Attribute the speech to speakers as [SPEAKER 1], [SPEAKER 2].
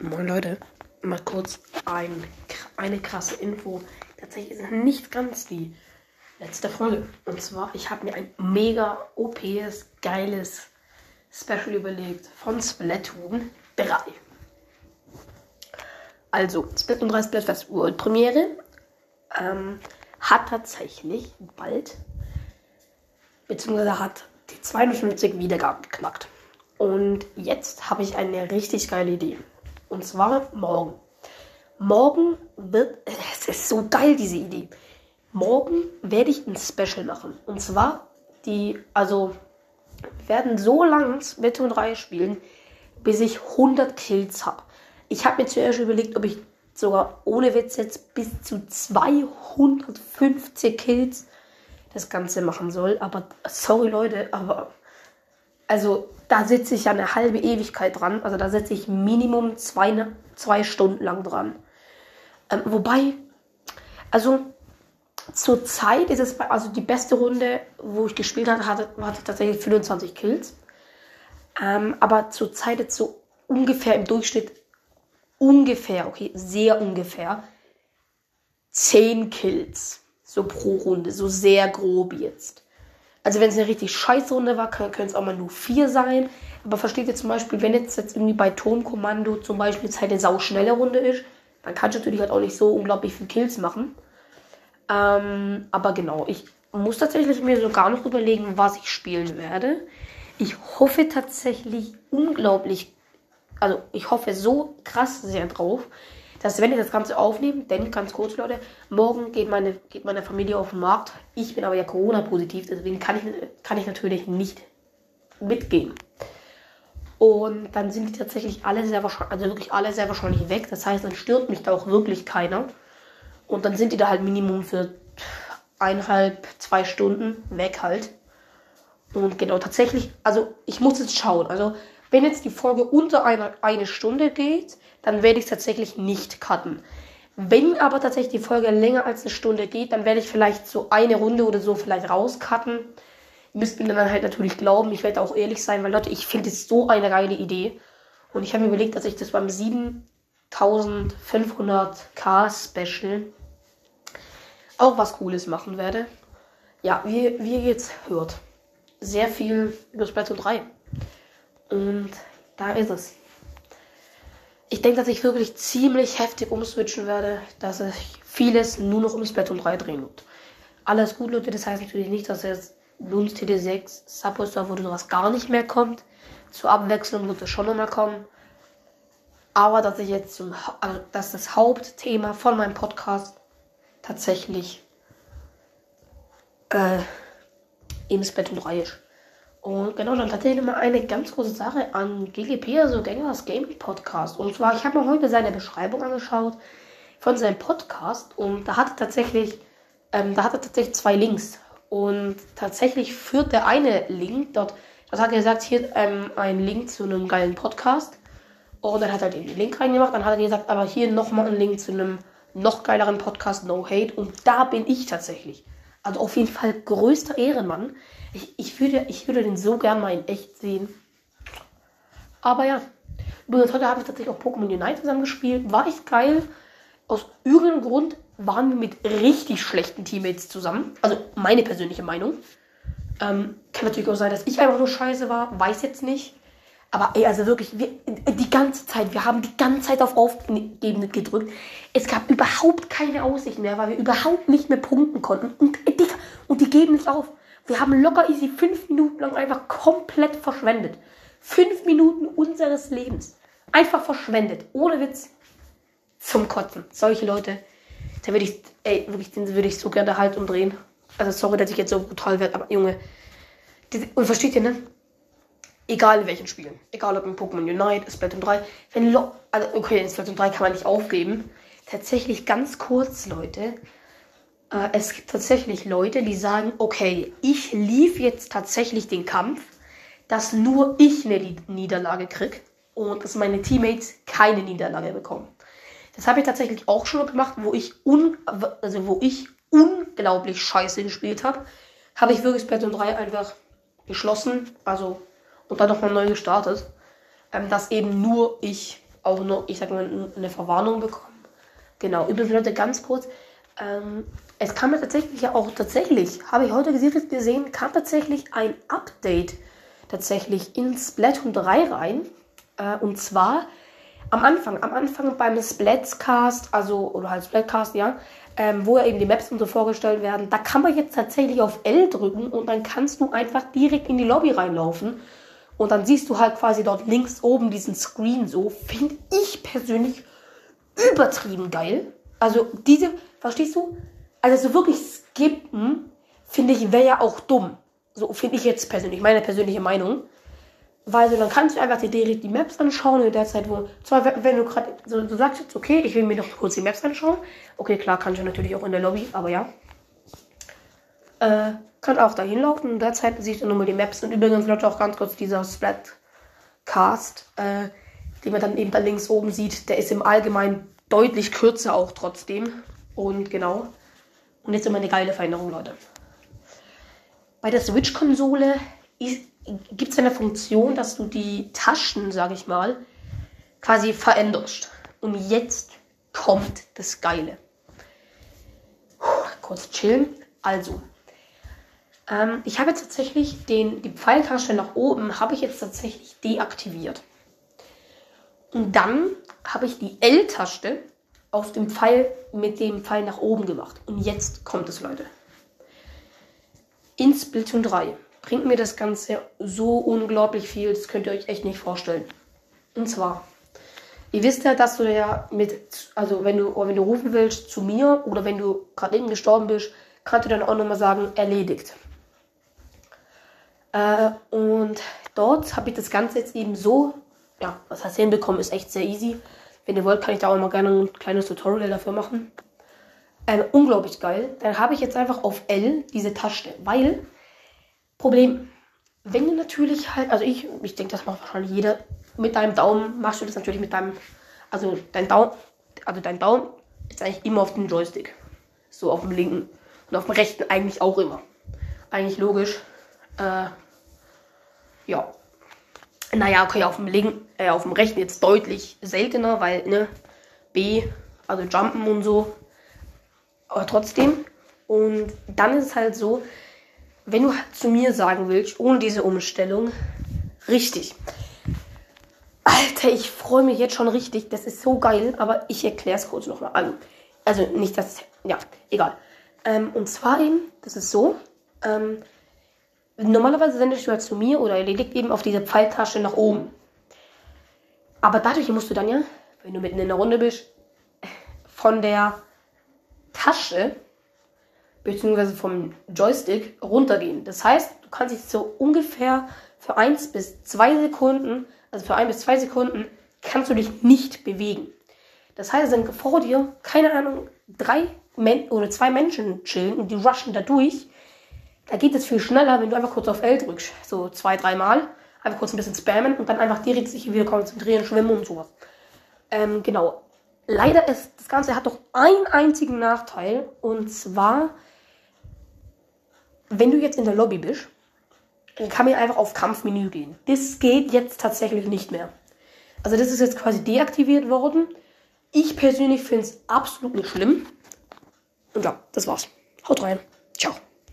[SPEAKER 1] Moin Leute, mal kurz ein, eine krasse Info. Tatsächlich ist es nicht ganz die letzte Folge. Und zwar, ich habe mir ein mega OPs, geiles Special überlegt von Splatoon 3. Also, Splatoon 3 Splatfest World Premiere ähm, hat tatsächlich bald, beziehungsweise hat die 250 Wiedergaben geknackt. Und jetzt habe ich eine richtig geile Idee. Und zwar morgen. Morgen wird. Es ist so geil, diese Idee. Morgen werde ich ein Special machen. Und zwar die. Also. Wir werden so lange Splatoon 3 spielen, bis ich 100 Kills habe. Ich habe mir zuerst überlegt, ob ich sogar ohne Witz jetzt bis zu 250 Kills das Ganze machen soll. Aber sorry Leute, aber also da sitze ich ja eine halbe Ewigkeit dran. Also da sitze ich Minimum zwei, zwei Stunden lang dran. Ähm, wobei, also zur Zeit ist es, also die beste Runde, wo ich gespielt hatte, hatte, hatte tatsächlich 25 Kills. Ähm, aber zur Zeit jetzt so ungefähr im Durchschnitt, ungefähr, okay, sehr ungefähr, 10 Kills. So pro Runde, so sehr grob jetzt. Also wenn es eine richtig scheiße Runde war, können es auch mal nur vier sein. Aber versteht ihr zum Beispiel, wenn jetzt, jetzt irgendwie bei Turmkommando zum Beispiel jetzt halt eine sauschnelle Runde ist, dann kannst du natürlich halt auch nicht so unglaublich viele Kills machen. Ähm, aber genau, ich muss tatsächlich mir sogar noch überlegen, was ich spielen werde. Ich hoffe tatsächlich unglaublich, also ich hoffe so krass sehr drauf, dass wenn ich das Ganze aufnehme, denn ganz kurz, Leute, morgen geht meine, geht meine Familie auf den Markt. Ich bin aber ja Corona-positiv, deswegen kann ich, kann ich natürlich nicht mitgehen. Und dann sind die tatsächlich alle sehr wahrscheinlich, also wirklich alle sehr wahrscheinlich weg. Das heißt, dann stört mich da auch wirklich keiner. Und dann sind die da halt Minimum für eineinhalb, zwei Stunden weg halt. Und genau, tatsächlich, also ich muss jetzt schauen. Also wenn jetzt die Folge unter einer eine Stunde geht, dann werde ich es tatsächlich nicht cutten. Wenn aber tatsächlich die Folge länger als eine Stunde geht, dann werde ich vielleicht so eine Runde oder so vielleicht rauscutten. Ihr müsst mir dann halt natürlich glauben, ich werde auch ehrlich sein, weil Leute, ich finde es so eine geile Idee. Und ich habe mir überlegt, dass ich das beim 7500k Special auch was Cooles machen werde. Ja, wie, wie ihr jetzt hört, sehr viel über Splatoon 3. Und da ist es. Ich denke, dass ich wirklich ziemlich heftig umswitchen werde, dass sich vieles nur noch um Splatoon 3 drehen wird. Alles gut, Leute, das heißt natürlich nicht, dass jetzt Bloons TD6, Subway Surfer oder sowas gar nicht mehr kommt. Zur Abwechslung wird es schon nochmal kommen. Aber dass ich jetzt zum, also dass das Hauptthema von meinem Podcast tatsächlich äh, im Splatoon 3 ist. Und genau, dann tatsächlich mal eine ganz große Sache an GGP, also Gangers Gaming Podcast. Und zwar, ich habe mir heute seine Beschreibung angeschaut von seinem Podcast und da hat er tatsächlich, ähm, da hat er tatsächlich zwei Links. Und tatsächlich führt der eine Link dort, das hat er gesagt, hier ähm, ein Link zu einem geilen Podcast. Und dann hat er den Link reingemacht, dann hat er gesagt, aber hier nochmal ein Link zu einem noch geileren Podcast, No Hate. Und da bin ich tatsächlich. Also auf jeden Fall größter Ehrenmann. Ich, ich, würde, ich würde den so gern mal in echt sehen. Aber ja. Übrigens, heute habe ich tatsächlich auch Pokémon Unite zusammen gespielt. War echt geil. Aus irgendeinem Grund waren wir mit richtig schlechten Teammates zusammen. Also meine persönliche Meinung. Ähm, kann natürlich auch sein, dass ich einfach nur scheiße war. Weiß jetzt nicht. Aber ey, also wirklich, wir, die ganze Zeit, wir haben die ganze Zeit auf Aufgeben gedrückt. Es gab überhaupt keine Aussicht mehr, weil wir überhaupt nicht mehr punkten konnten. Und, äh, Digga, und die geben nicht auf. Wir haben locker easy fünf Minuten lang einfach komplett verschwendet. Fünf Minuten unseres Lebens. Einfach verschwendet. Ohne Witz. Zum Kotzen. Solche Leute, da würde ich, ey, wirklich, den würde ich so gerne halt umdrehen. Also sorry, dass ich jetzt so brutal werde, aber Junge. Und versteht ihr, ne? Egal in welchen Spielen. Egal ob in Pokémon Unite, Splatoon 3. Wenn Lo also okay, in Splatoon 3 kann man nicht aufgeben. Tatsächlich ganz kurz, Leute. Äh, es gibt tatsächlich Leute, die sagen, okay, ich lief jetzt tatsächlich den Kampf, dass nur ich eine Niederlage krieg und dass meine Teammates keine Niederlage bekommen. Das habe ich tatsächlich auch schon gemacht, wo ich un also wo ich unglaublich scheiße gespielt habe. Habe ich wirklich Splatoon 3 einfach geschlossen, also und dann nochmal neu gestartet, ähm, dass eben nur ich auch noch, ich sag mal, eine Verwarnung bekommen. Genau, übrigens Leute, ganz kurz. Ähm, es kam ja tatsächlich ja auch tatsächlich, habe ich heute gesehen, kam tatsächlich ein Update tatsächlich in Splatoon 3 rein. Äh, und zwar am Anfang, am Anfang beim Splatscast, also, oder halt Splatcast, ja, ähm, wo ja eben die Maps und so vorgestellt werden, da kann man jetzt tatsächlich auf L drücken und dann kannst du einfach direkt in die Lobby reinlaufen. Und dann siehst du halt quasi dort links oben diesen Screen so. Finde ich persönlich übertrieben geil. Also diese, verstehst du? Also so wirklich skippen, finde ich, wäre ja auch dumm. So finde ich jetzt persönlich, meine persönliche Meinung. Weil so, dann kannst du einfach dir die Maps anschauen in der Zeit, wo, zwar wenn du gerade, so, du sagst jetzt, okay, ich will mir noch kurz die Maps anschauen. Okay, klar, kann ich natürlich auch in der Lobby, aber ja. Äh, kann auch dahin laufen. In der Zeit siehst du nur mal die Maps. Und übrigens, Leute, auch ganz kurz dieser Splatcast, äh, den man dann eben da links oben sieht, der ist im Allgemeinen deutlich kürzer auch trotzdem. Und genau. Und jetzt immer eine geile Veränderung, Leute. Bei der Switch-Konsole gibt es eine Funktion, dass du die Taschen, sage ich mal, quasi veränderst. Und jetzt kommt das Geile. Puh, kurz chillen. Also, ähm, ich habe jetzt tatsächlich den, die Pfeiltasche nach oben, habe ich jetzt tatsächlich deaktiviert. Und dann habe ich die L-Taste auf dem Pfeil mit dem Pfeil nach oben gemacht. Und jetzt kommt es, Leute. In Splatoon 3 bringt mir das Ganze so unglaublich viel, das könnt ihr euch echt nicht vorstellen. Und zwar, ihr wisst ja, dass du ja mit, also wenn du, wenn du rufen willst zu mir oder wenn du gerade eben gestorben bist, kannst du dann auch nochmal sagen, erledigt. Äh, und dort habe ich das Ganze jetzt eben so, ja, was heißt hinbekommen, ist echt sehr easy. Wenn ihr wollt, kann ich da auch mal gerne ein kleines Tutorial dafür machen. Ähm, unglaublich geil. Dann habe ich jetzt einfach auf L diese Taste, weil Problem, wenn du natürlich halt, also ich, ich denke, das macht wahrscheinlich jeder, mit deinem Daumen machst du das natürlich mit deinem, also dein Daumen, also dein Daumen ist eigentlich immer auf dem Joystick. So auf dem linken. Und auf dem rechten eigentlich auch immer. Eigentlich logisch. Äh, ja. Naja, okay, auf dem linken, äh, auf dem rechten jetzt deutlich seltener, weil, ne, B, also Jumpen und so. Aber trotzdem. Und dann ist es halt so, wenn du zu mir sagen willst, ohne diese Umstellung, richtig. Alter, ich freue mich jetzt schon richtig. Das ist so geil, aber ich erkläre es kurz nochmal an. Also nicht, dass, ja, egal. Ähm, und zwar eben, das ist so, ähm, normalerweise sendest du ja zu mir oder erledigt eben auf diese Pfeiltasche nach oben. Aber dadurch musst du dann ja, wenn du mitten in der Runde bist, von der Tasche beziehungsweise vom Joystick runtergehen. Das heißt, du kannst dich so ungefähr für 1 bis 2 Sekunden, also für 1 bis 2 Sekunden, kannst du dich nicht bewegen. Das heißt, wenn vor dir, keine Ahnung, drei Men oder zwei Menschen chillen und die rushen da durch, da geht es viel schneller, wenn du einfach kurz auf L drückst. So zwei, dreimal. Einfach kurz ein bisschen spammen und dann einfach direkt sich wieder konzentrieren, schwimmen und sowas. Ähm, genau. Leider ist das Ganze hat doch einen einzigen Nachteil und zwar wenn du jetzt in der Lobby bist, dann kann man einfach auf Kampfmenü gehen. Das geht jetzt tatsächlich nicht mehr. Also das ist jetzt quasi deaktiviert worden. Ich persönlich finde es absolut nicht schlimm. Und ja, das war's. Haut rein. Ciao.